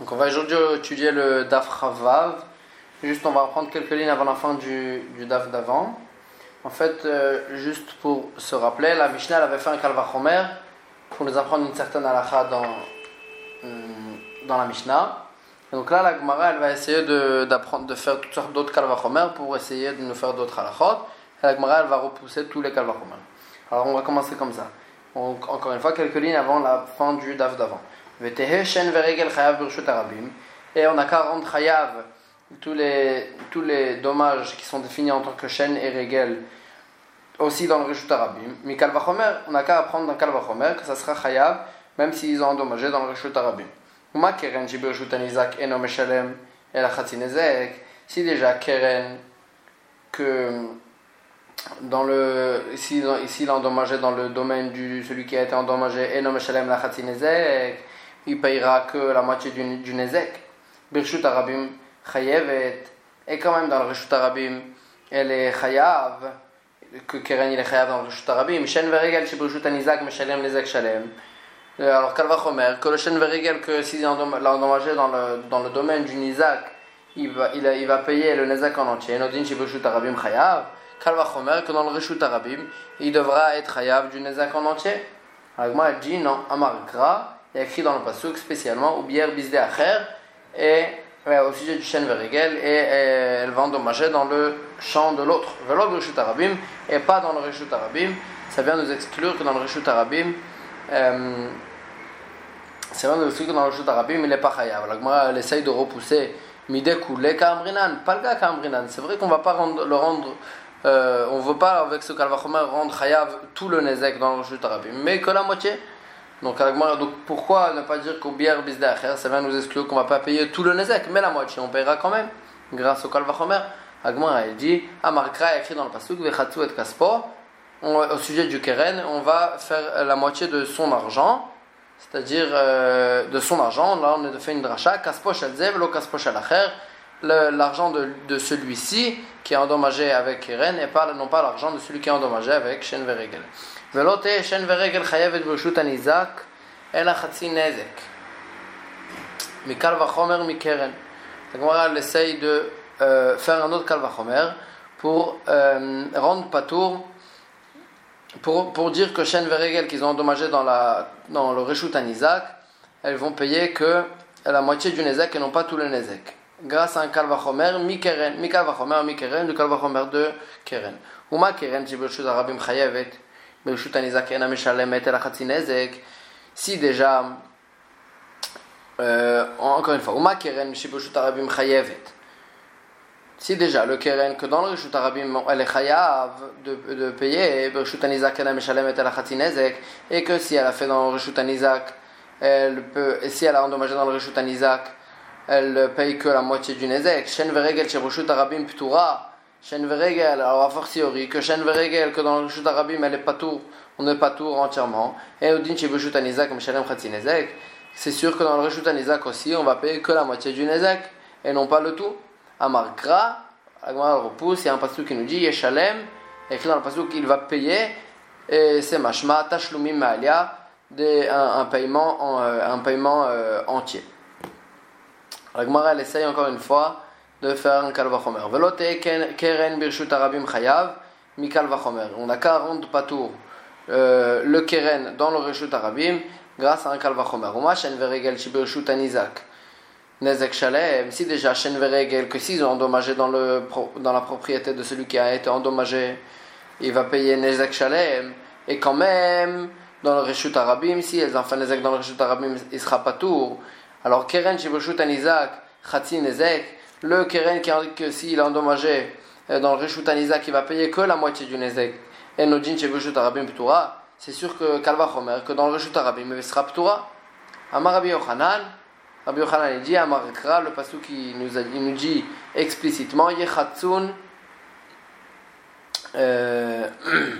Donc on va aujourd'hui étudier le Daf Ravav. Juste on va reprendre quelques lignes avant la fin du, Daf d'avant. En fait, euh, juste pour se rappeler, la Mishnah avait fait un Kalvachomer pour nous apprendre une certaine halakha dans, hum, dans la Mishnah. Donc là, la Gemara elle va essayer de, d'apprendre, de faire toutes sortes d'autres Kalvachomer pour essayer de nous faire d'autres halakhot. Et la Gemara elle va repousser tous les Kalvachomer. Alors on va commencer comme ça. Donc, encore une fois, quelques lignes avant la fin du Daf d'avant. Et on a qu'à rendre chayav tous les, tous les dommages qui sont définis en tant que chaîne et regel aussi dans le Rishut Arabim. Mais Kalvachomer, on a qu'à apprendre dans Kalvachomer que ça sera chayav même s'ils ont endommagé dans le Rishut Arabim. Si déjà Keren, que dans le, ici, ici il a endommagé dans le domaine du celui qui a été endommagé, Enom Shalem la Khatinezek, il payera que la moitié du, du Nezek. Birshut Arabim Chayevet, et quand même dans le Rishut Arabim, elle est Chayav, que Keren il est dans le Rishut Arabim. Shen Veregel, chez Birshut Anizak, Meshalem Nezek Shalem. Euh, alors, Kalva Chomer, que le Shen Veregel, que s'il l'a endommagé dans le, dans le domaine du Nizak, il va, il, il va payer le Nezek en entier. Nodin chez Birshut Arabim Chayav. Kalva Chomer, que dans le Rishut Arabim, il devra être Chayav du Nezek en entier. Agma dit non, Amar Gra il y écrit dans le Pasuk spécialement Oubier Bisde Acher et au sujet du chêne Verigel et, elle va endommager dans le champ de l'autre. Velo Rishut Arabim et pas dans le Rishut Arabim. Ça vient nous exclure que dans le Rishut Arabim, euh, que dans le Rishut Arabim il n'est pas chayav. La Gemara elle essaye de repousser Midekoule Kamrinan, gars Kamrinan. C'est vrai qu'on va pas le rendre. Euh, on ne veut pas avec ce Kalvachomer rendre chayav tout le Nezek dans le Rishut Arabim, mais que la moitié. Donc, pourquoi ne pas dire qu'au bière bisdacher, ça vient nous exclure qu'on ne va pas payer tout le nezek, mais la moitié on paiera quand même, grâce au kalvachomer. Agmar a dit, Amarkra a écrit dans le pasuk, Vechatsu et Kaspo, au sujet du keren, on va faire la moitié de son argent, c'est-à-dire euh, de son argent, là on a fait une dracha, Kaspo Shalzev, lo Kaspo Shalacher, l'argent de, de celui-ci qui est endommagé avec keren, et pas, non pas l'argent de celui qui est endommagé avec Shen Veregel. ולא תהיה שן ורגל חייבת ברשות הניזק, אלא חצי נזק. מקל וחומר מקרן. הגמרא essaye de euh, faire un autre קל וחומר pour euh, rendre patour, pour, pour dire que Shen Veregel qu'ils ont endommagé dans, la, dans le Reshut Anizak, elles vont payer que la moitié du Nezek et non pas tout le Nezek. Grâce à un Kalvachomer, mi Keren, mi Kalvachomer, mi Keren, du Kalvachomer de Keren. Ou ma Keren, Jibushut Arabim Chayevet, si déjà, euh, encore une fois, si déjà le keren que dans le Rishut Arabim elle est chayav de, de payer, Rishut Anizak elle a et que si elle a fait dans le Rishut Anizak, elle peut, si elle a endommagé dans le Rishut Anizak, elle paye que la moitié du Nezek. Shen Veregel chez Arabim Ptura. Shen Veregel, alors a fortiori que Shen Veregel, que dans le Rishut Arabim, elle est pas tout, on n'est pas tout entièrement. Et Odin Shibashut Anizak, comme Shalem Khatsi Nezek, c'est sûr que dans le Rishut Anizak aussi, on va payer que la moitié du Nezek, et non pas le tout. Amar Gra, Agmar repousse, il y a un passage qui nous dit Yeshalem, écrit dans le passage qu'il va payer, et c'est Mashma, Tashlumim Ma'alia, un, un paiement, un paiement euh, entier. Agmar elle essaye encore une fois de faire un kalvachomer. Velote keren birshut arabim chayav mi kalvachomer. On a qu'à rendre patour euh, le keren dans le reshut arabim grâce à un kalvachomer. Uma shen veregel shi birshut anizak. Nezek shalem. Si déjà shen veregel que s'ils ont endommagé dans, le, dans la propriété de celui qui a été endommagé, il va payer nezek shalem. Et quand même, dans le reshut arabim, si elles ont fait nezek dans le reshut arabim, il sera patour. Alors keren shi birshut anizak, chatzi nezek le Keren que s'il est endommagé euh, dans le Rishut Anizak, il va payer que la moitié du Nezek. Et Nodin Chevishut Arabim Ptura, c'est sûr que Kalva Chomer, que dans le Rishut Arabim, il sera Ptura. Amar Rabbi Yochanan, Rabbi Yochanan il dit, Amar Kra, le passou qui nous, a, il nous dit explicitement, Yechatsun, euh,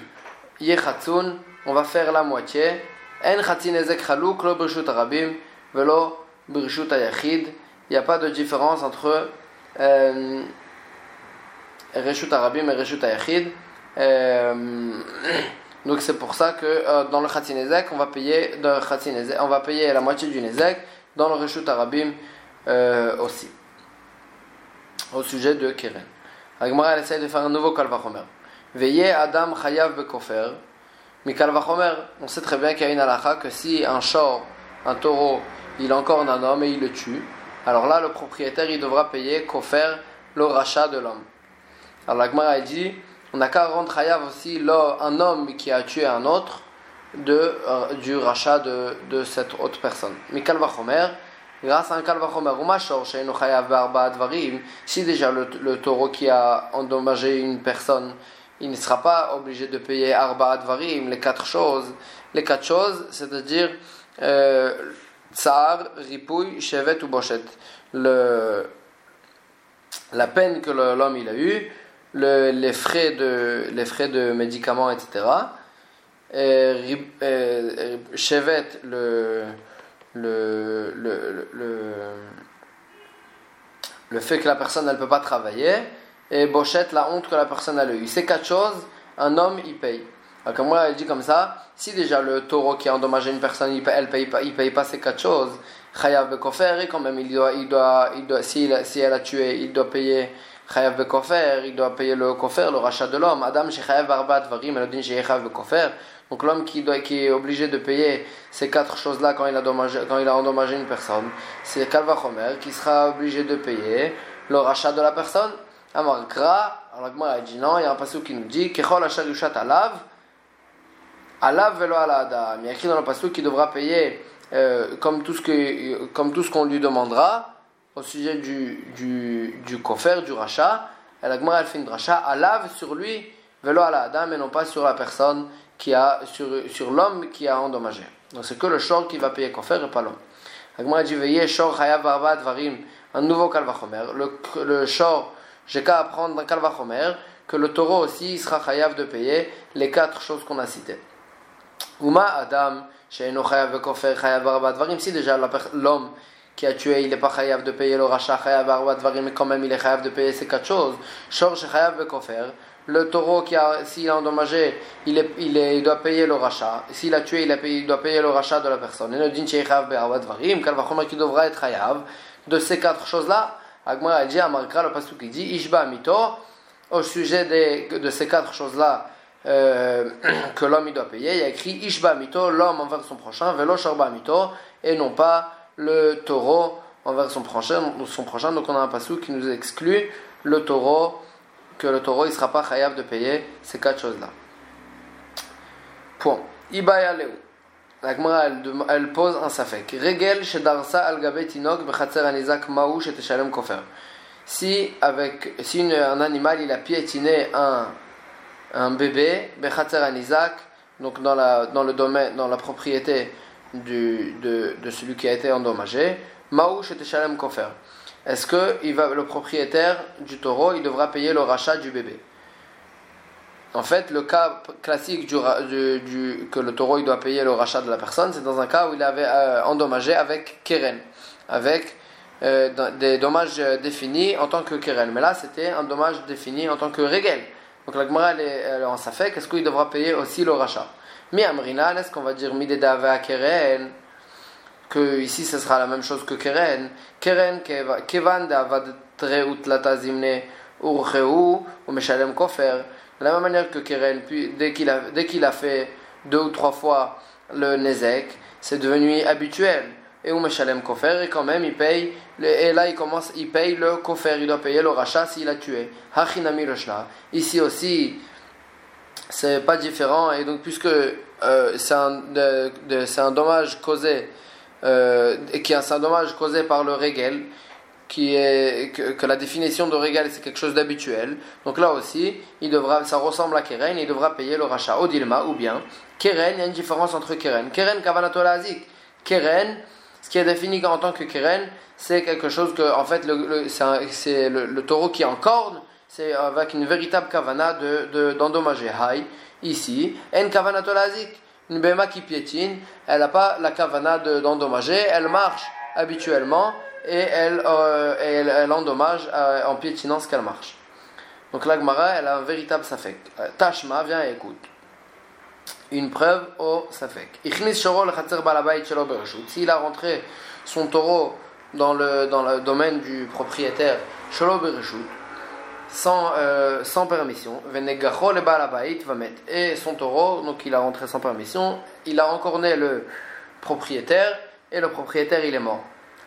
Yechatsun, on va faire la moitié. En Chatzin Nezek Chalouk, lo Brishut Arabim, velo Brishut Ayachid. Il n'y a pas de différence entre euh, Reshut Arabim et Reshut Ayachid. Euh, donc c'est pour ça que euh, dans le Khatinezek, on va payer on va payer la moitié du Nezek. Dans le Reshut Arabim, euh, aussi. Au sujet de Keren. Agmara, elle essaie de faire un nouveau Kalvachomer. Veillez Adam Chayav Bekofer. Mais Kalvachomer, on sait très bien qu'il y a une halakha que si un shor, un taureau, il encore un homme et il le tue, alors là, le propriétaire, il devra payer Kofer, le rachat de l'homme. Alors l'Agmara, dit on qu'à rendre Chayav aussi un homme qui a tué un autre de, euh, du rachat de, de, cette autre personne. Mais Kalvachomer, grâce à un Kalvachomer si déjà le, le, taureau qui a endommagé une personne, il ne sera pas obligé de payer Arba Advarim, les quatre choses. Les quatre choses, c'est-à-dire Tsar, Ripouille, Chevet ou Bochet. Le, la peine que l'homme il a eue, les, frais de, les frais de médicaments, etc. Et, Chevet, le, le, le, le, fait que la personne ne peut pas travailler, et Bochette, la honte que la personne a eue. Ces quatre choses, un homme, il paye. Alors, comme moi, elle dit comme ça, si déjà le taureau qui a endommagé une personne, il paye, elle paye il paye pas ces quatre choses, Chayav Bekofer, et quand même, il doit, il doit, il doit, si, elle a tué, il doit payer Chayav Bekofer, il doit payer le Kofer, le rachat de l'homme. Adam, Shechayav Arbat Varim, Elodin Shechayav Bekofer. Donc l'homme qui, doit, qui est obligé de payer ces quatre choses-là quand, il a quand il a endommagé une personne, c'est Kalva Chomer qui sera obligé de payer le rachat de la personne. Alors, Gra, alors la dit non, il y a un passage qui nous dit Kechol Yushat Alav, Alav Velo Adam. Il y a écrit dans le passage qu'il devra payer euh, comme tout ce qu'on lui demandera au sujet du, du, du du rachat. La Gemara, elle fait une rachat, Alav sur lui, Velo ala Adam, et non pas sur la personne qui a, sur, sur l'homme qui a endommagé. Donc c'est que le shor qui va payer kofer et pas l'homme. La Gemara dit Veillez shor chayav varim, un nouveau kalvachomer. Le, le shor, j'ai qu'à apprendre dans kalvachomer que le taureau aussi sera chayav de payer les quatre choses qu'on a citées. Uma Adam, chayav chayav si déjà l'homme qui a tué, il n'est pas chayav de payer le rachat chayav mais quand même il est chayav de payer ces quatre choses. Shor chayav kofer, le taureau qui a, s'il a endommagé, il, est, il, est, il, doit payer le rachat. S'il a tué, il, a payé, il doit payer le rachat de la personne. Et le din varim, qui devra être chayav de ces quatre choses-là. Agma a dit à Markra, le pasuk qui dit Ishba mito, au sujet de, de ces quatre choses-là euh, que l'homme il doit payer, il y a écrit Ishba mito, l'homme envers son prochain, velo sharba mito, et non pas le taureau envers son prochain. Son prochain. Donc on a un pasuk qui nous exclut le taureau que le taureau il sera pas chayav de payer ces quatre choses-là. Point. Ibaya leu. La Gemara elle, pose un safek. Regel shedarsa al tinok bechatzer anizak maou sheteshalem kofer. Si avec si un animal il a piétiné un un bébé donc dans la dans le domaine dans la propriété de, de celui qui a été endommagé maou sheteshalem kofer est-ce que il va, le propriétaire du taureau il devra payer le rachat du bébé? En fait, le cas classique du, que le taureau il doit payer le rachat de la personne, c'est dans un cas où il avait euh, endommagé avec keren, avec euh, des dommages définis en tant que keren. Mais là, c'était un dommage défini en tant que régel. Donc la Gemara, elle est, en fait, qu'est-ce qu'il devra payer aussi le rachat? Mi amrinan, est-ce qu'on va dire midedave à keren que ici ce sera la même chose que Keren? Keren, Kevan treut latazimne urcheu ou meshalem kofer. De la même manière que Keren, puis dès qu'il a, qu'il a fait deux ou trois fois le Nezek, c'est devenu habituel. Et ou kofer, et quand même il paye, là il commence, il paye le kofer, il doit payer le rachat s'il a tué. Hachinami Ici aussi, c'est pas différent, et donc puisque euh, c'est un, un dommage causé euh, qui est un dommage causé par le régel, qui est que, la définition de régel c'est quelque chose d'habituel. Donc là aussi, il devra, ça ressemble à keren, il devra payer le rachat au dilma ou bien keren. Il y a une différence entre keren, keren kavanatolazik, keren. Ce qui est défini en tant que keren, c'est quelque chose que en fait le, c'est le, taureau qui est en corde, c'est avec une véritable kavana de d'endommager. Hai ici, en kavanatolazik une béma qui piétine, elle n'a pas la kavana d'endommager, elle marche habituellement et elle, euh, elle, endommage euh, en piétinant ce qu'elle marche. Donc la elle a un véritable safek. Euh, Tashma, viens et écoute. Une preuve au safek. S'il a rentré son taureau dans le, dans le domaine du propriétaire, sans, euh, sans permission. Et son taureau, donc il a rentré sans permission, il a encore né le propriétaire, et le propriétaire il est mort.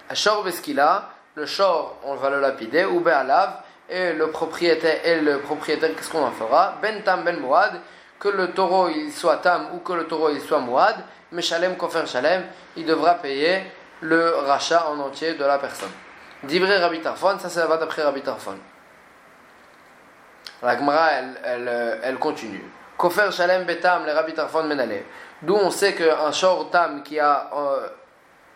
À Shor Beskila, le Shor, on va le lapider, ou Be'alav, et le propriétaire, et le propriétaire, qu'est-ce qu'on en fera? Ben Tam Ben Mouad, que le taureau il soit Tam ou que le taureau il soit Mouad, mais Shalem Kofer Shalem, il devra payer le rachat en entier de la personne. Divré Rabbi Tarfon, ça, ça va d'après Rabbi Tarfon. La Gemara, elle, elle, elle, continue. Kofer Shalem Betam, le Rabbi Tarfon Menale. D'où on sait qu'un short Tam qui a euh,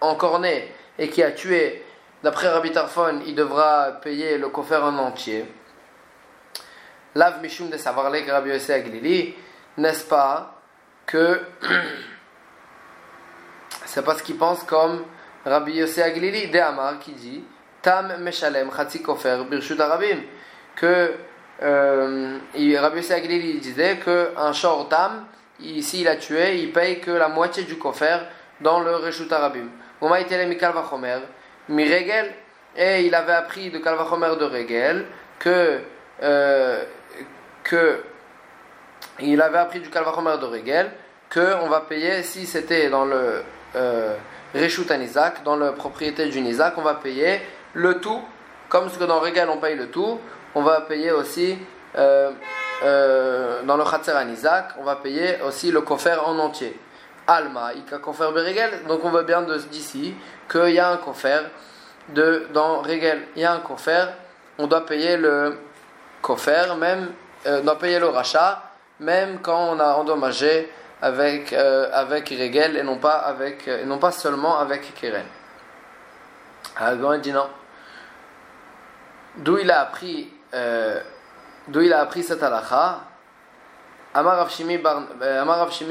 encorné et qui a tué, d'après Rabbi Tarfon, il devra payer le Kofer en entier. Lav Mishum de Savarlek Rabbi Yosef Aglili, n'est-ce pas que c'est parce qu'il pense comme Rabbi Yosef Aglili de Amar qui dit Tam Meshalem Chatzi Kofer Birshut Arabim que euh, Rabbi Yosef Aglili disait que un short tam s'il a tué il paye que la moitié du kofer dans le Reshut Arabim Miregel et il avait appris de Kalvachomer de Regel que euh, que il avait appris du Kalvachomer de Regel que on va payer si c'était dans le euh, Anizak, dans la propriété du Nizak, on va payer le tout, comme ce que dans Regel on paye le tout, on va payer aussi euh, euh, dans le Khatser Anizak, on va payer aussi le kofer en entier. Alma, Ika kofer Beregel, donc on voit bien d'ici qu'il y a un kofer de, dans Regel, il y a un kofer, on doit payer le kofer, même, on doit payer le rachat, même quand on a endommagé avec, euh, avec Regel et non pas, avec, et non pas seulement avec Keren. Alors, il dit non. D'où il a appris, euh, d'où il a appris cette halakha? Amar Shimi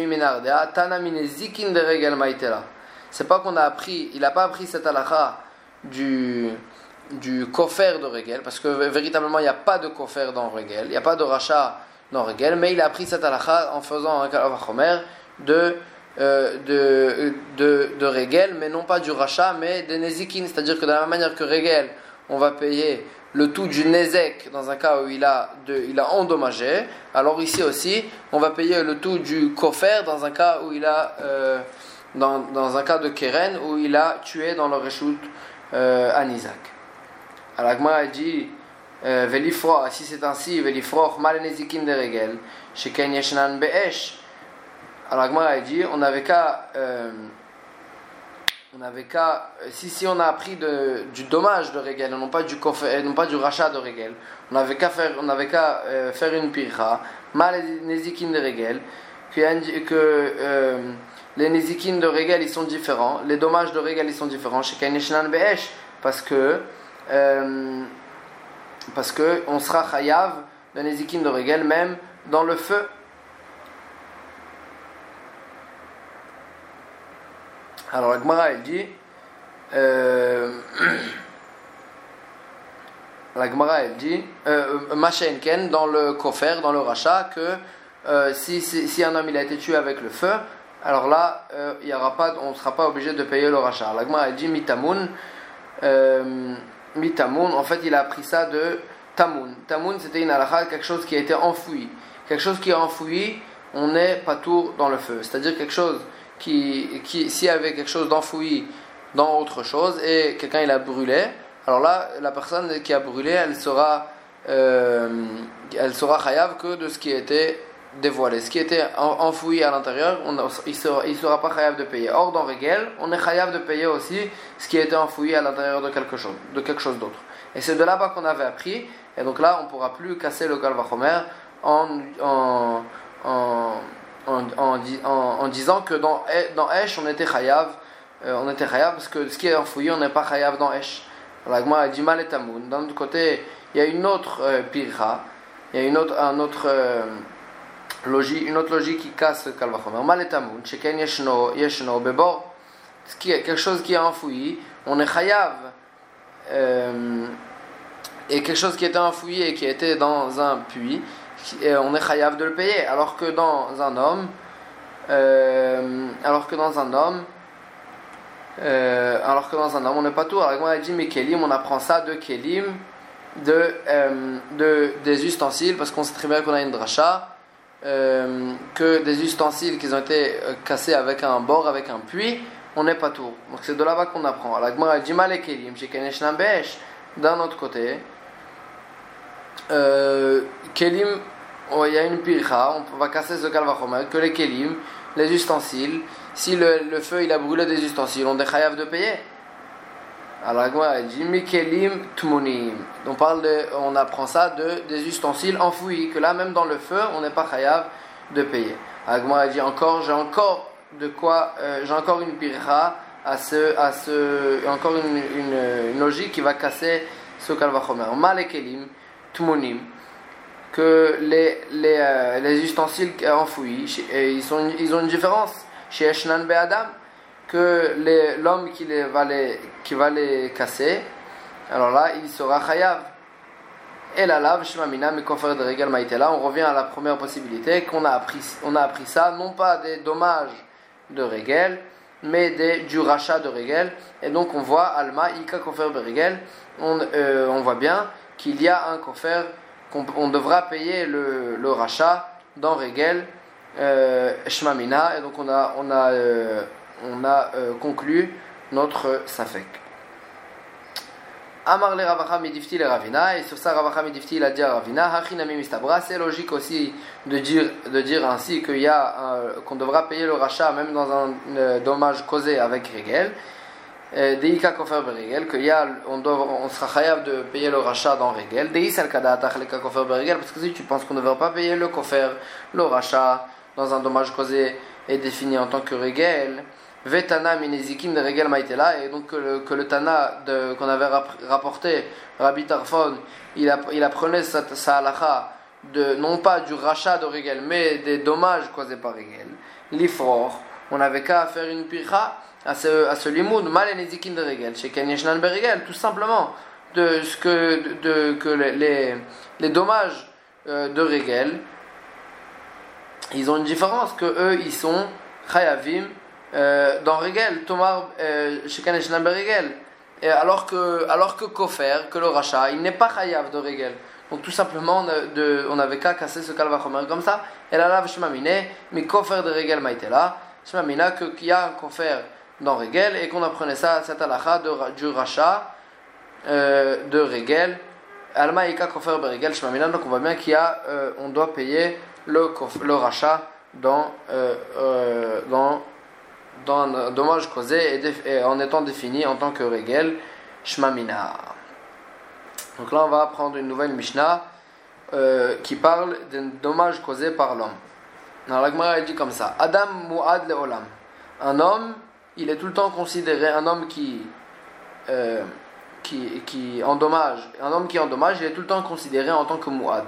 Minardea, Tana zikin de. C'est pas qu'on a appris, il n'a pas appris cette halakha du, du kofer de Regel, parce que véritablement il n'y a pas de kofer dans Regel, il n'y a pas de rachat non Regel, mais il a appris cette halakha en faisant un kalavachomer de, euh, de, de, mais non pas du rachat, mais des nezikin, c'est-à-dire que de la même manière que Regel, on va payer le tout du nezek dans un cas où il a, il a endommagé, alors ici aussi, on va payer le tout du kofer dans un cas où il a, euh, dans, dans, un cas de keren, où il a tué dans le reshoot euh, à Nizak. Alors Agma dit si c'est ainsi, Velifro, mal nezikin de regel, sheken yeshnan be'esh. Alors Agma a dit, on n'avait qu'à, euh, on avait qu'à, si, si on a appris de, du dommage de regel, non pas du non pas du rachat de regel, on avait qu'à faire, on avait qu'à euh, faire une pircha, mal nezikin de regel, que, que euh, les nezikin de regel ils sont différents, les dommages de regel ils sont différents, sheken yeshnan be'esh, parce que euh, parce que on sera chayav d'un Nezikin de Regel même dans le feu. Alors la Gemara elle dit euh, la Gemara elle dit euh, Machenken dans le kofer, dans le rachat que euh, si, si, un homme il a été tué avec le feu alors là euh, il y aura pas, on ne sera pas obligé de payer le rachat. La Gemara elle dit Mitamun euh, En fait, il a appris ça de Tamoun. Tamoun, c'était une halakha, quelque chose qui a été enfoui. Quelque chose qui est enfoui, on n'est pas tout dans le feu. C'est-à-dire quelque chose qui, qui s'il y avait quelque chose d'enfoui dans autre chose et quelqu'un il a brûlé, alors là, la personne qui a brûlé, elle sera, euh, elle sera chayav que de ce qui était dévoilé. Ce qui était enfoui à l'intérieur, il ne sera, sera pas chayav de payer. Or, dans Regel, on est chayav de payer aussi ce qui été enfoui à l'intérieur de quelque chose, de quelque chose d'autre. Et c'est de là-bas qu'on avait appris. Et donc là, on ne pourra plus casser le kalvachomer en, en, en, disant que dans, dans Esh, on était chayav, euh, on était parce que ce qui est enfoui, on n'est pas chayav dans Esh. L'agma a dit mal et tamoun. D'un autre côté, il y a une autre euh, il y a une autre, un autre. Euh, logique, une logique qui casse le. Maletamoun, sheken yeshno, yeshno, bebor, ce qui est quelque chose qui est enfoui, on est chayav, euh, et quelque chose qui était enfoui et qui était dans un puits, on est chayav de le payer, alors que dans un homme, euh, alors que dans un homme, Euh, alors que dans un homme, on n'est pas tout. Alors, a dit, mais Kelim, on apprend ça de Kelim, de, de, des ustensiles, parce qu'on sait très bien qu'on a une dracha, euh, que des ustensiles qui ont été cassés avec un bord, avec un puits, on n'est pas tout. Donc c'est de là-bas qu'on apprend. Alors, a dit, mal Kelim, d'un autre côté, Kelim, oh, il y a une pircha, on va casser ce calvachomer, que les Kelim, les ustensiles, si le, feu il a brûlé des ustensiles, on est de payer. Alors la dit Mikelim Tmunim. On, parle de, on apprend ça de, des ustensiles enfouis, que là même dans le feu, on n'est pas chayav de payer. Alors dit encore, j'ai encore de quoi, euh, j'ai encore une pirra à ce, à ce, encore une, logique qui va casser ce kalvachomer. Malekelim Tmunim que les, les, euh, les ustensiles enfouis, ils, ils ont une différence chez Eshnan Adam que l'homme qui, va les, qui va les casser, alors là, il sera chayav. Et la lave, Shemamina, mais de Regal Maïtela, on revient à la première possibilité qu'on a appris, on a appris ça, non pas des dommages de Regel, mais des, du rachat de Regel. Et donc on voit Alma, Ika Kofer Regel, on, euh, on voit bien qu'il y a un Kofer, qu'on devra payer le, le rachat dans Regel euh, Shmamina, et donc on a, on a, euh, on a euh, conclu notre Safek. Amar le Ravacha midifti le Ravina, et sur ça Ravacha midifti il a dit à Ravina, c'est logique aussi de dire, de dire ainsi qu'il y a qu'on devra payer le rachat même dans un dommage causé avec Regel. Deika kofer beregel, qu'il y a, on, on sera chayav de payer le rachat dans Regel. Deis al le kofer beregel, parce que si tu penses qu'on ne devra pas payer le kofer, le rachat, dans un dommage causé est défini en tant que régel. Vetana minezikim de régel maïtela, et donc que le, que le Tana qu'on avait rapporté, Rabbi Tarfon, il, apprenait sa, sa de, non pas du rachat de régel, mais des dommages causés par régel. L'ifror, on n'avait qu'à faire une pircha à ce, à ce mal de régel, chez Kenyeshnan Berigel, tout simplement, de ce que, de, que les, les, dommages euh, de régel, ils ont une différence que eux ils sont chayavim euh, dans Regel, Tomar euh. Et alors que alors que Kofer, que le rachat, il n'est pas chayav de Regel. Donc tout simplement de, on avait qu'à casser ce kalvachomer comme ça. Et la lave shmamine, mais Kofer de Regel maïtela, shmamina que qu'il y a un Kofer dans Regel et qu'on apprenait ça cette halakha du rachat euh, de Regel. Almaïka Kofer Regel shmamina donc on voit bien qu'il y a euh, on doit payer le, le rachat dans, euh, euh, dans, dans un dommage causé et, en étant défini en tant que régel shmamina. Donc là, on va prendre une nouvelle Mishnah euh, qui parle d'un dommage causé par l'homme. Dans la dit comme ça Adam mu'ad le olam. Un homme, il est tout le temps considéré un homme qui. qui, qui endommage, un homme qui endommage, il est tout le temps considéré en tant que mu'ad.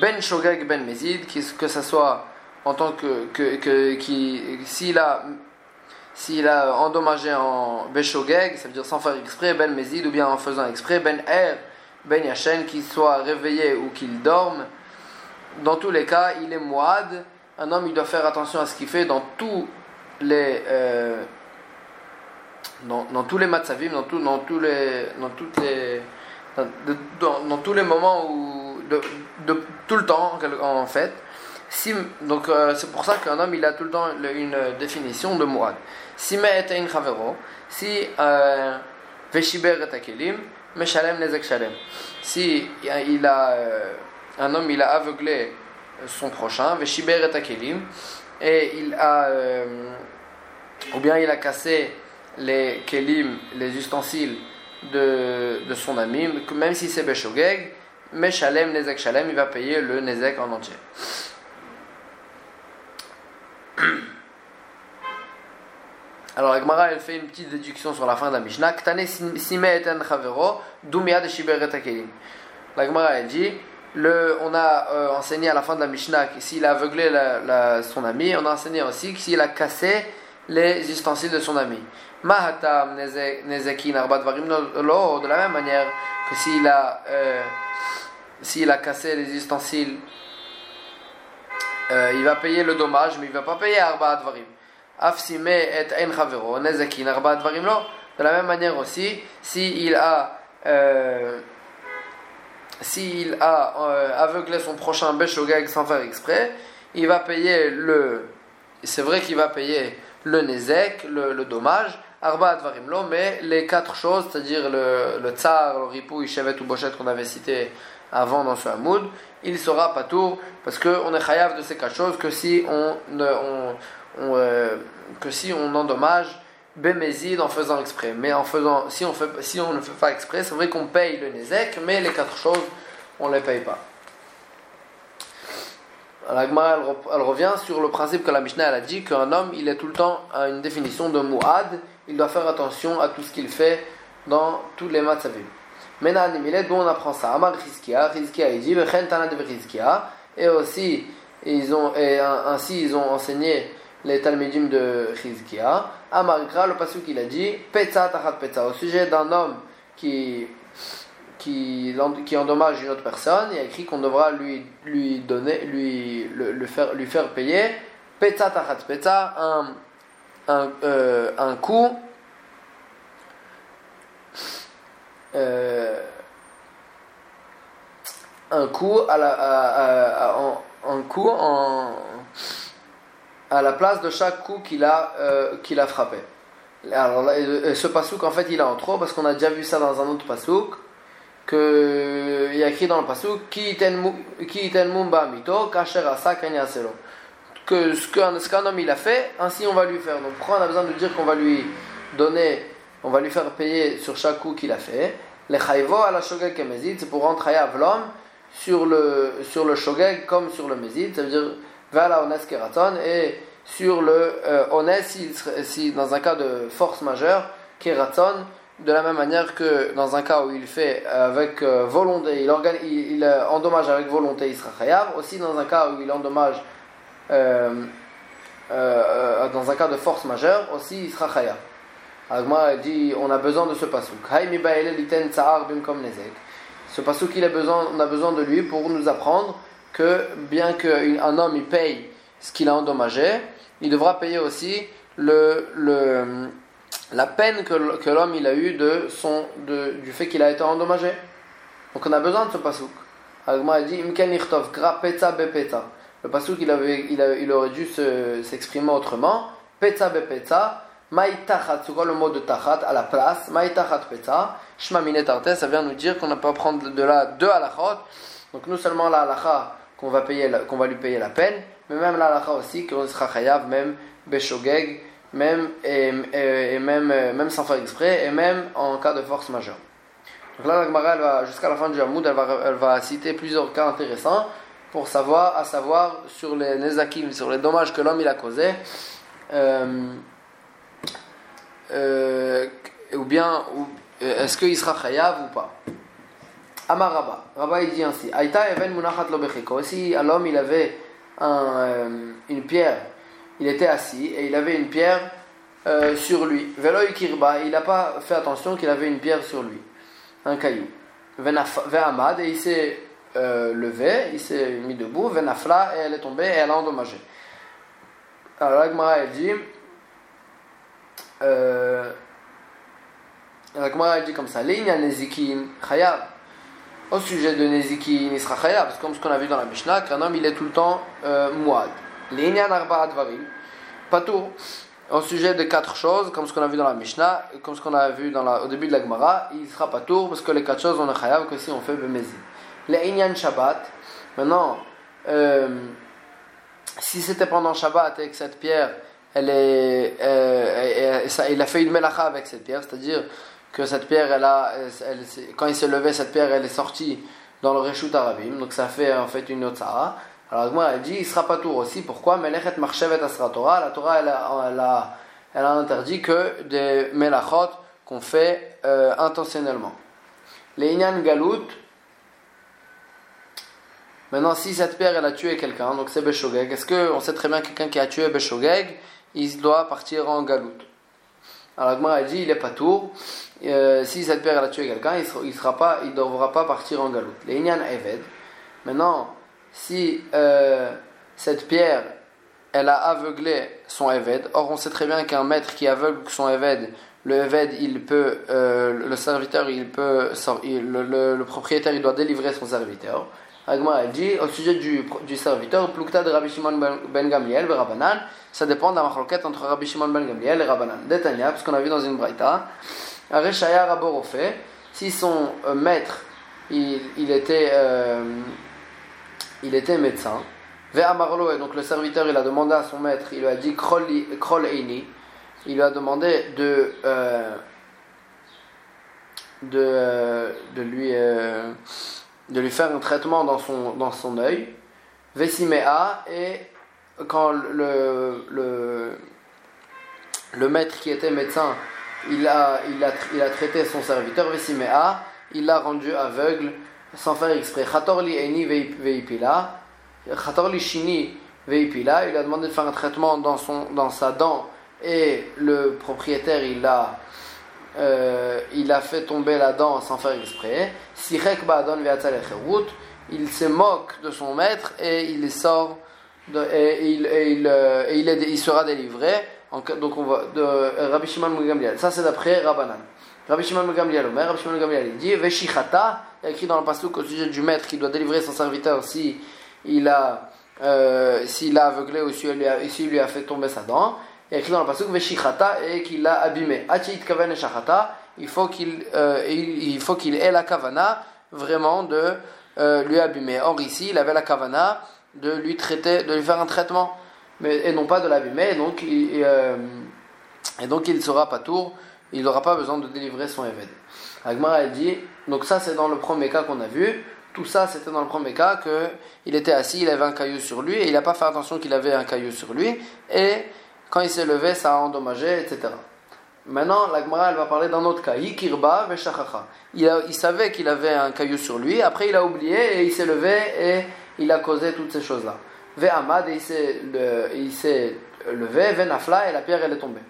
Ben Shogeg Ben Mezid, que ce soit en tant que, que, que qui, s'il a, s'il a endommagé en Beshogeg, ça veut dire sans faire exprès, Ben Mezid, ou bien en faisant exprès, Ben Er, Ben Yachen, qu'il soit réveillé ou qu'il dorme, dans tous les cas, il est moad. Un homme, il doit faire attention à ce qu'il fait dans tous les, euh, dans, dans, tous les matzavim, dans, tout, dans tous les, dans toutes les, dans, tous les moments où de, tout le temps en fait. Donc euh, c'est pour ça qu'un homme il a tout le temps une définition de muad. Si si euh, veshiber et meshalem nezek shalem. Si il a euh, un homme il a aveuglé son prochain, veshiber et akelim, et il a ou bien il a cassé les kelim, les ustensiles de, de son ami, même si c'est beshogeg, mais Shalem, Nezek Shalem, il va payer le Nezek en entier. Alors, Agmara, elle fait une petite déduction sur la fin de la Mishnah. Chavero, shiber et L'Agmara, elle dit, on a euh, enseigné à la fin de la Mishnah que s'il a aveuglé la, son ami, on a enseigné aussi que s'il a cassé les ustensiles de son ami. Mahatam nezekin arbat varim de la même manière que s'il a... Euh, cassé les ustensiles, euh, il va payer le dommage, mais il ne va pas payer Arba Advarim. De la même manière aussi, s'il a, euh, a aveuglé son prochain beshogeg sans faire exprès, il va payer le. C'est vrai qu'il va payer le nezek, le, le dommage, arba dvarim lo, mais les quatre choses, c'est-à-dire le, le tsar, le ripou, chevet ou bochet qu'on avait cité avant dans ce hamoud, il sera pas tour parce qu'on est chayav de ces quatre choses que si on, on, euh, que si on endommage Bémézid en faisant exprès. Mais en faisant, si on, ne fait pas exprès, c'est vrai qu'on paye le Nezek, mais les quatre choses, on ne les paye pas. La elle, elle, revient sur le principe que la Mishnah elle a dit qu'un homme, il est tout le temps à une définition de Mu'ad, il doit faire attention à tout ce qu'il fait dans tous les matzavim. Maintenant, d'où on apprend ça? Amar Rizkia, Rizkia il dit, de et aussi, ils ont, ainsi ils ont enseigné les de Rizkia. Amarikra, le passage qu'il a dit, Petza tachat Petza, au sujet d'un homme qui, qui, qui endommage une autre personne, il a écrit qu'on devra lui, lui donner, lui, le, faire, lui faire payer Petza tachat Petza, un, un, euh, un coup. Euh, un coup à la, à, à, un coup en à la place de chaque coup qu'il a, euh, qu'il a frappé. Alors ce pasouk en fait il est en trop parce qu'on a déjà vu ça dans un autre pasouk que il y a écrit dans le pasouk qui mumba mito asa que ce qu'un homme il a fait ainsi on va lui faire. Donc pourquoi on a besoin de dire qu'on va lui donner on va lui faire payer sur chaque coup qu'il a fait? Les chayvo à la shogeg kemezid c'est pour rentrer à l'homme sur le sur le shogeg comme sur le mezid. Ça veut dire la ones keraton et sur le euh, ones si, dans un cas de force majeure keraton de la même manière que dans un cas où il fait avec euh, volonté il, euh, endommage avec volonté il sera aussi dans un cas où il endommage euh, dans un cas de force majeure aussi il sera chayav Agma dit on a besoin de ce pasouk ce pasouk il a besoin, on a besoin de lui pour nous apprendre que bien qu'un homme il paye ce qu'il a endommagé, il devra payer aussi le, le, la peine que, que l'homme il a eu de son, de, du fait qu'il a été endommagé. Donc on a besoin de ce pasouk. Agma dit Le pasouk il, avait, il, il aurait dû s'exprimer autrement. Petza bepetza. Maïtachat, c'est quoi le mot de tachat à la place? Maïtachat. Shma ça vient nous dire qu'on n'a pas prendre de là deux halachot. Donc non seulement la halacha qu'on va, qu'on va lui payer la peine, mais même la aussi qu'on sera chayav, même beshogeg, même, et, même, même sans faire exprès, et même en cas de force majeure. Donc là, la va, jusqu'à la fin du Hamoud, elle va, elle va citer plusieurs cas intéressants pour savoir, à savoir sur les nezakim, sur les dommages que l'homme il a causés, euh, euh, ou bien, est-ce qu'il sera chayav ou pas. Amar Rabba. Rabba il dit ainsi Aïta even munachat lo. Si l'homme il avait euh, une pierre, il était assis et il avait une pierre euh, sur lui. Velo kirba, il n'a pas fait attention qu'il avait une pierre sur lui, un caillou. Venamad et il s'est euh, levé, il s'est mis debout. Venafla et elle est tombée et elle a endommagé. Alors Agmara elle dit euh, Agmara elle dit comme ça Linya nezikin chayab au sujet de Neziki Nisra parce que comme ce qu'on a vu dans la Mishnah, qu'un homme il est tout le temps euh, Mouad. L'inyan Arba pas tout. Au sujet de quatre choses, comme ce qu'on a vu dans la Mishnah, comme ce qu'on a vu au début de la Gemara, il sera pas tour parce que les quatre choses on est chayav que si on fait Bemezi. L'inyan Shabbat, maintenant, euh, si c'était pendant Shabbat et que cette pierre, elle est, euh, il a fait une melacha avec cette pierre, c'est-à-dire que cette pierre, elle a, quand il s'est levé, cette pierre, elle est sortie dans le Reshut Arabim, donc ça fait en fait une autre Alors moi, elle dit, il sera pas tour aussi. Pourquoi? Melechet Marchevet Asra Torah. La Torah, elle a, elle a, elle a interdit que des melachot qu'on fait euh, intentionnellement. Les Inyan Galout. Maintenant, si cette pierre, elle a tué quelqu'un, donc c'est Beshogeg, est-ce qu'on sait très bien quelqu'un qui a tué Beshogeg, il doit partir en Galout Alors moi, elle dit, il est pas tour. Euh, si cette pierre a tué quelqu'un, il ne sera pas, il devra pas partir en galoute. Les Eved. Maintenant, si euh, cette pierre, elle a aveuglé son Eved. Or, on sait très bien qu'un maître qui aveugle son Eved, le Eved, il peut, euh, le serviteur, il peut, le, propriétaire, il doit délivrer son serviteur. Agma dit au sujet du, du serviteur, Plukta de Rabbi Shimon ben, ben Gamliel, Rabbanan, ça dépend de la marloquette entre Rabbi Shimon ben Gamliel et Rabbanan. Détania, parce qu'on a vu dans une braïta, Areshaya Raborofe, si son euh, maître, il, il était, euh, il était médecin, Ve Amarlo, et donc le serviteur, il a demandé à son maître, il lui a dit Krol Eini, il lui a demandé de, euh, de, de lui de lui faire un traitement dans son, dans son œil, Vesimea, et quand le, le, maître qui était médecin, il a, il a, il a traité son serviteur, Vesimea, il l'a rendu aveugle sans faire exprès. Chatorli eni veipila, Chatorli shini veipila, il a demandé de faire un traitement dans, son, dans sa dent. Et le propriétaire il l'a euh, il a fait tomber la dent sans faire exprès. Il se moque de son maître et il sort et, il, euh, il, il, sera délivré. Donc on de euh, Rabbi Shimon Gamliel. Ça c'est d'après Rabbanan. Rabbi Shimon Gamliel, Rabbi Shimon Gamliel, il dit Veshichata, écrit dans le pasuk au sujet du maître qui doit délivrer son serviteur si il a s'il a aveuglé ou s'il lui, lui, a fait tomber sa dent il écrit dans le pasuk Veshichata et qu'il l'a abîmé. kaven il faut qu'il euh, il, ait la kavana vraiment de euh, lui abîmer. Or ici, il avait la kavana de lui traiter, de lui faire un traitement, mais et non pas de l'abîmer. Et donc, il, euh, et donc il sera pas tour, il n'aura pas besoin de délivrer son évêque. Agmar elle dit, donc ça c'est dans le premier cas qu'on a vu. Tout ça, c'était dans le premier cas que il était assis, il avait un caillou sur lui et il n'a pas fait attention qu'il avait un caillou sur lui et quand il s'est levé, ça a endommagé, etc. Maintenant, la Gemara, elle va parler d'un autre cas. Yikirba veshachacha. Il, il savait qu'il avait un caillou sur lui, après il a oublié et il s'est levé et il a causé toutes ces choses-là. Ve'amad, et il s'est levé, venafla, et la pierre elle est tombée.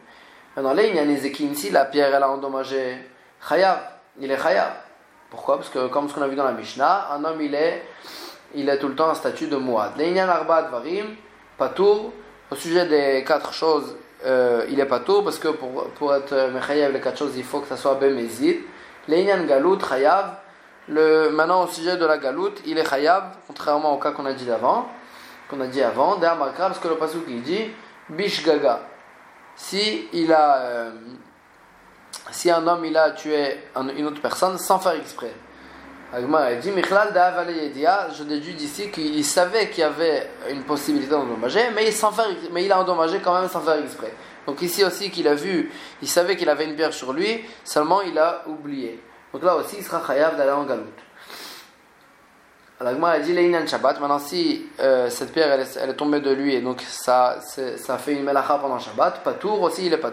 Maintenant, là, il y a si la pierre elle a endommagé chayav, il est chayav. Pourquoi? Parce que, comme ce qu'on a vu dans la Mishnah, un homme il est, il tout le temps en statut de muad. L'inyan arba varim, patour, au sujet des quatre choses, euh, il n'est pas tout, parce que pour, pour être mechayav les quatre choses, il faut que ça soit bemezid. L'einyan galout, chayav. Maintenant, au sujet de la galout, il est chayav, contrairement au cas qu'on a dit avant, qu'on a dit avant, parce que le pasuk il dit bish gaga. Si il a, euh, si un homme il a tué une autre personne sans faire exprès, Agmar dit je déduis d'ici qu'il savait qu'il y avait une possibilité d'endommager, mais, mais il a endommagé quand même sans faire exprès. Donc ici aussi qu'il a vu, il savait qu'il avait une pierre sur lui, seulement il a oublié. Donc là aussi il sera chayav d'aller en galout. L'Agmar a dit Leinan Shabbat, maintenant si euh, cette pierre elle est, tombée de lui et donc ça, ça fait une melacha pendant Shabbat, tour aussi il est pas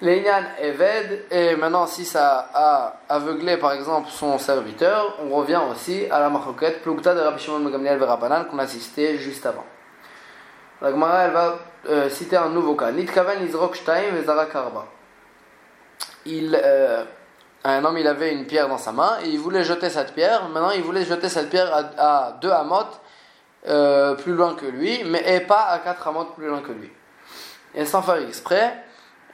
L'Einyan Eved, et maintenant si ça a aveuglé par exemple son serviteur, on revient aussi à la marquette Plukta de Rabbi Shimon Gamliel Verabanan qu'on a cité juste avant. La Gemara elle va euh, citer un nouveau cas. Nitkaven Izrok Shtaim Karba. Il, euh, un homme il avait une pierre dans sa main et il voulait jeter cette pierre. Maintenant il voulait jeter cette pierre à, deux amot euh, plus loin que lui, mais et pas à quatre amot plus loin que lui. Et sans faire exprès,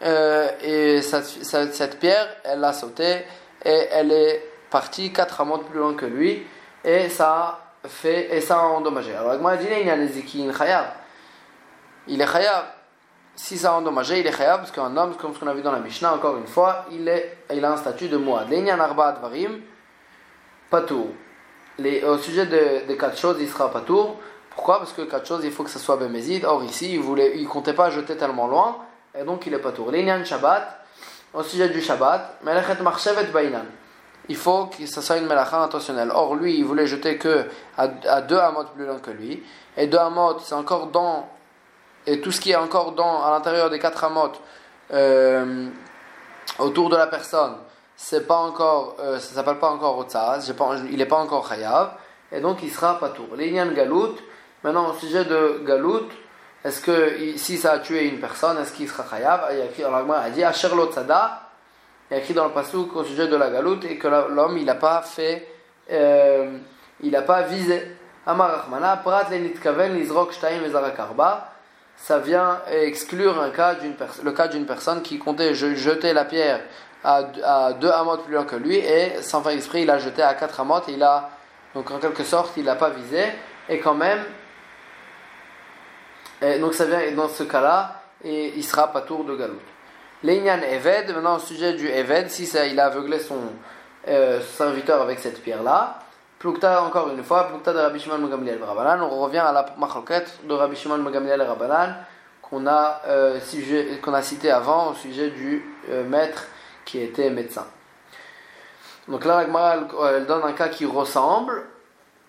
euh, et cette, pierre, elle a sauté et elle est partie 4 amotes plus loin que lui et ça a fait et ça a endommagé. Alors Agma dit il y a les khayab. Il est khayab. Si ça a endommagé, il est khayab parce qu'un homme, comme ce qu'on a vu dans la Mishnah, encore une fois, il, est, il a un statut de arba advarim, patour. Au sujet de, de quatre choses, il sera patour. Pourquoi? Parce que quatre choses, il faut que ça soit bémézide. Or ici, il ne il comptait pas jeter tellement loin et donc il est pas tour. L'inyan Shabbat, au sujet du Shabbat, Marchevet Bainan. Il faut que ça soit une melacha intentionnelle. Or, lui, il voulait jeter que à, deux amot plus loin que lui. Et deux amot, c'est encore dans. Et tout ce qui est encore dans, à l'intérieur des quatre amot, euh, autour de la personne, c'est pas encore, euh, ça s'appelle pas encore Otsaz, il n'est pas encore Chayav. Et donc, il sera pas tour. L'inyan Galout, maintenant, au sujet de Galout, est-ce que si ça a tué une personne, est-ce qu'il sera chayav? Il y a écrit, a dit Asher Tzada, il y a écrit dans le pasuk au sujet de la galoute et que l'homme il n'a pas fait, euh, il n'a pas visé. Amar Rachmana, Prat shtaim vezarak arba. Ça vient exclure le cas d'une personne qui comptait jeter la pierre à, deux amot plus loin que lui et sans faire exprès il a jeté à quatre amot et il a donc en quelque sorte il n'a pas visé et quand même donc ça vient dans ce cas-là et il sera pas tour de galout. L'Inyan Eved, maintenant au sujet du Eved, si il a aveuglé son euh, serviteur avec cette pierre-là, Plukta encore une fois, Plukta de Rabbi Shimon Megamliel Rabanan, on revient à la machloket de Rabbi Shimon Megamliel Rabanan qu'on a, euh, cité avant au sujet du euh, maître qui était médecin. Donc là, la elle, donne un cas qui ressemble,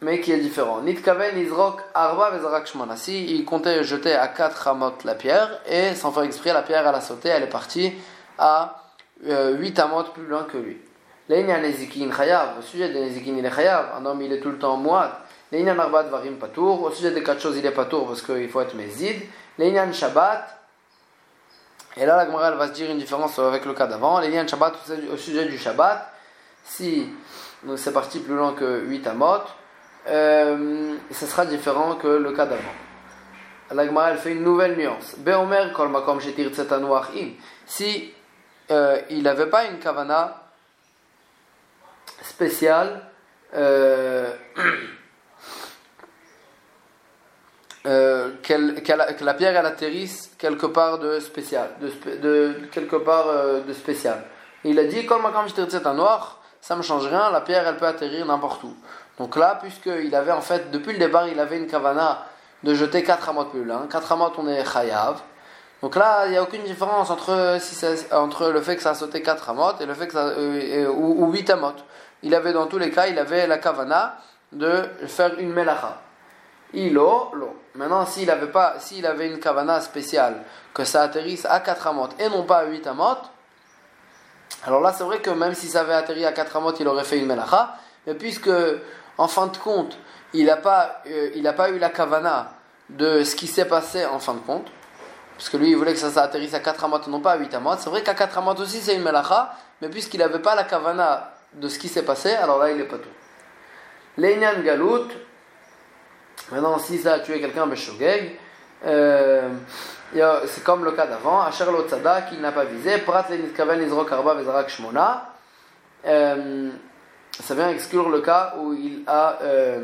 mais qui est différent. Nitkaven Izrok Arba Vezarak Shmona. Si il comptait jeter à 4 ramot la pierre, et sans faire exprès, la pierre elle a sauté, elle est partie à 8 euh, amot plus loin que lui. L'Einyan Nezikin Chayav, au sujet des Nezikin il est Chayav, un homme il est tout le temps moite. L'Einyan Arba Varim Patour, au sujet des 4 choses il est Patour parce qu'il faut être Mézid. L'Einyan Shabbat, et là la Gemara va se dire une différence avec le cas d'avant. L'Einyan Shabbat, au sujet du Shabbat, si c'est parti plus loin que 8 amot, euh, ce sera différent que le cas d'avant. La elle fait une nouvelle nuance. Beomer makom shetir im. Si euh, il n'avait pas une kavana spéciale, euh, euh, que la pierre elle atterrisse quelque part de spécial, de, de quelque part euh, de spécial. il a dit kol makom shetir noir, ça me change rien, la pierre elle peut atterrir n'importe où. Donc là, puisqu'il avait en fait, depuis le départ, il avait une kavana de jeter 4 amot plus loin. 4 amot, on est chayav. Donc là, il n'y a aucune différence entre le fait que ça a sauté 4 amot et le fait que ça, euh, ou, 8 amot. Il avait dans tous les cas, il avait la kavana de faire une melacha. Ilo, lo. Maintenant, s'il avait, pas, s'il avait une kavana spéciale, que ça atterrisse à 4 amot et non pas à 8 amot, alors là, c'est vrai que même si ça avait atterri à 4 amot, il aurait fait une melacha. Mais puisque en fin de compte, il n'a pas, euh, pas eu la kavana de ce qui s'est passé en fin de compte, parce que lui il voulait que ça s'atterrisse à 4 amot, non pas à 8 amot. C'est vrai qu'à 4 amot aussi c'est une melacha, mais puisqu'il n'avait pas la kavana de ce qui s'est passé, alors là il n'est pas tout. L'Einyan Galout, maintenant si ça a tué quelqu'un, Beshogeg, euh, c'est comme le cas d'avant, Asher Tzada, qu'il n'a pas visé, Prat le Nitkavel Nizrok Arba Vezarak Shmona. Euh, ça vient exclure le cas où il a euh,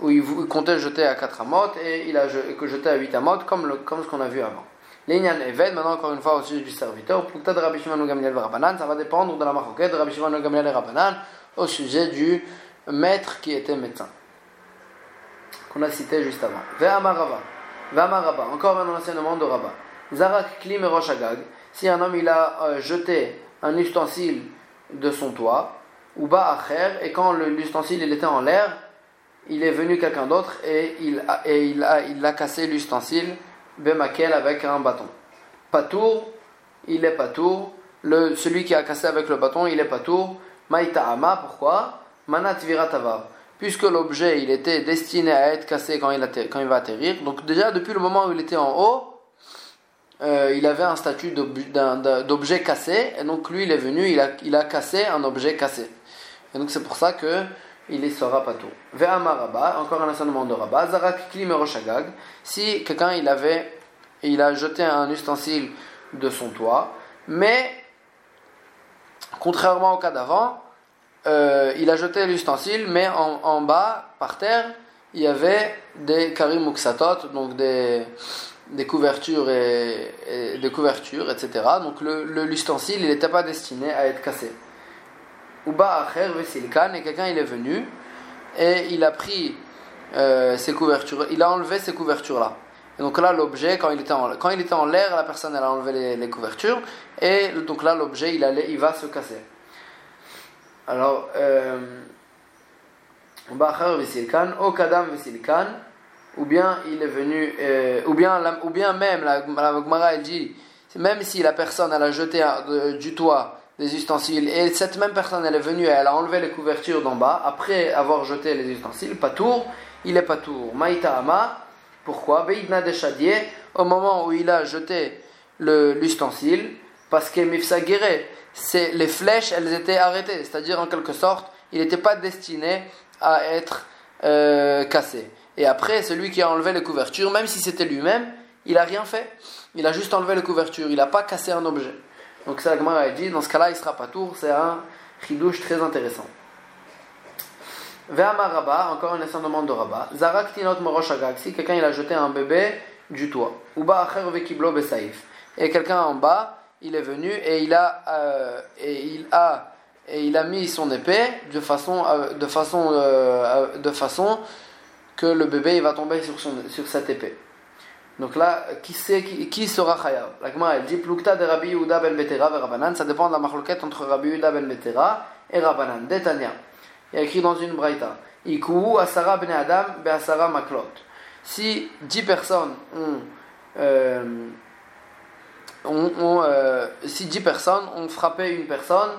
où il, comptait jeter à 4 amot et il a jeté à 8 amot comme, ce qu'on a vu avant. L'Inyan Eved, maintenant encore une fois au sujet du serviteur, pour de Rabbi Shimon Gamliel Rabanan, ça va dépendre de la maroquette de Rabbi Shimon Gamliel Rabanan au sujet du maître qui était médecin, qu'on a cité juste avant. Ve'amarava, Ve'amarava, encore un enseignement de Rabba. Zarak Klim Roshagag, si un homme il a euh, jeté un ustensile de son toit, ou ba'acher, et quand l'ustensile il était en l'air, il est venu quelqu'un d'autre et il a, et il a, il cassé l'ustensile bemakel avec un bâton. Patour, il est patour. Le, celui qui a cassé avec le bâton, il est patour. Maïta'ama, pourquoi? Manat viratavar. Puisque l'objet, il était destiné à être cassé quand il, va atterrir. Donc déjà, depuis le moment où il était en haut, euh, il avait un statut d'objet cassé. Et donc lui, il est venu, il a, cassé un objet cassé. Et donc c'est pour ça que il est sera pato. Ve'amaraba, encore un enseignement de Rabba, Zarak Klimeroshagag, si quelqu'un il avait, il a jeté un ustensile de son toit, mais contrairement au cas d'avant, euh, il a jeté l'ustensile, mais en, bas, par terre, il y avait des karimuksatot, donc des, couvertures et, des couvertures, etc. Donc l'ustensile, il n'était pas destiné à être cassé. Uba Acher Vesilkan, et quelqu'un il est venu et il a pris euh, ces couvertures, il a enlevé ces couvertures-là. Et donc là, l'objet, quand il était en, l'air, la personne elle a enlevé les, couvertures, et donc là, l'objet il va se casser. Alors, euh, au Kadam Vesilkan, ou bien il est venu, euh, ou, bien, ou bien même, la, la elle dit, même si la personne elle a jeté du toit des ustensiles. Et cette même personne, elle est venue, elle a enlevé les couvertures d'en bas, après avoir jeté les ustensiles, pas tour, il est pas tour. Maïta Ama, pourquoi? Beidna au moment où il a jeté l'ustensile, parce que Mifsa c'est les flèches, elles étaient arrêtées, c'est-à-dire en quelque sorte, il n'était pas destiné à être euh, cassé. et après, celui qui a enlevé les couvertures, même si c'était lui-même, il n'a rien fait. Il a juste enlevé les couvertures, il n'a pas cassé un objet. Donc ça, a dit, dans ce cas-là, il sera pas tour, c'est un chidouche très intéressant. Ve'amar Rabba, encore un enseignement de Rabba. Zarak tinot morosh si quelqu'un il a jeté un bébé du toit. Uba acher vekiblo besaif. Et quelqu'un en bas, il est venu et il a, euh, et il a, et il a mis son épée de façon, euh, de façon, euh, de façon que le bébé il va tomber sur, son, sur cette épée. Donc là, qui, sait, qui, qui sera Chayav? La Gemara elle dit Plukta de Rabbi Yehuda ben Betera et Rabbanan, ça dépend de la marloquette entre Rabbi Yehuda ben Betera et Rabbanan. Détania. Il y a écrit dans une braïta Ikou Asara ben Adam be Asara Maklot. Si 10 personnes ont. Euh, euh, si 10 personnes ont frappé une personne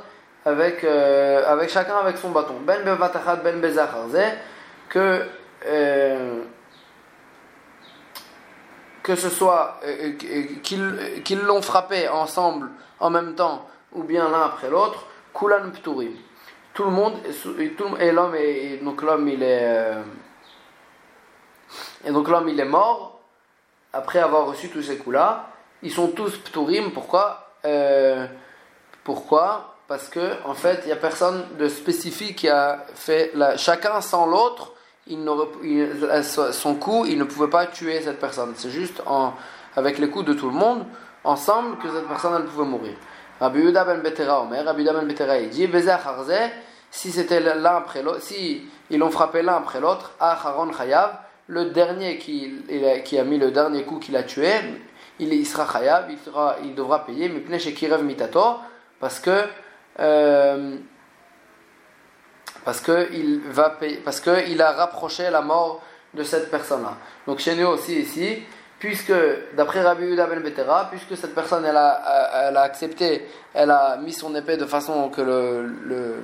avec, euh, avec chacun avec son bâton, ben bevatachat ben que que ce soit qu'ils l'ont frappé ensemble en même temps ou bien l'un après l'autre, kulan pturim tout le monde, et l'homme, donc l'homme il est, euh, et donc l'homme il est mort après avoir reçu tous ces coups-là. Ils sont tous pturim. Pourquoi? Euh, Pourquoi? Parce que en fait il n'y a personne de spécifique qui a fait la, chacun sans l'autre. Il son coup, il ne pouvait pas tuer cette personne. C'est juste en, avec les coups de tout le monde ensemble que cette personne elle pouvait mourir. Rabbi Yuda ben Betera Omer, Rabbi Yuda ben Betera il dit si c'était l'un après l'autre, si ils l'ont frappé l'un après l'autre, Acharon Chayav, le dernier qui, qui a mis le dernier coup qu'il a tué, il, sera Chayav, il, devra payer, mais chez Kirev Mitato, parce que euh, parce que il va payer, parce que il a rapproché la mort de cette personne-là. Donc chez nous aussi ici, puisque d'après Rabbi Yuda ben Betera, puisque cette personne elle a, elle a accepté, elle a mis son épée de façon que le, le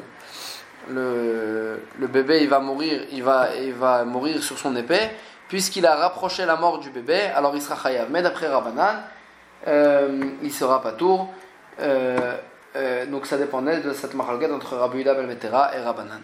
le, le, bébé il va mourir, il va, il va mourir sur son épée, puisqu'il a rapproché la mort du bébé, alors il sera chayav. Mais d'après Rabbanan, euh, il sera pas tour. Euh, euh, donc ça dépendait de cette maralgade entre Rabbi Yuda ben et Rabbanan.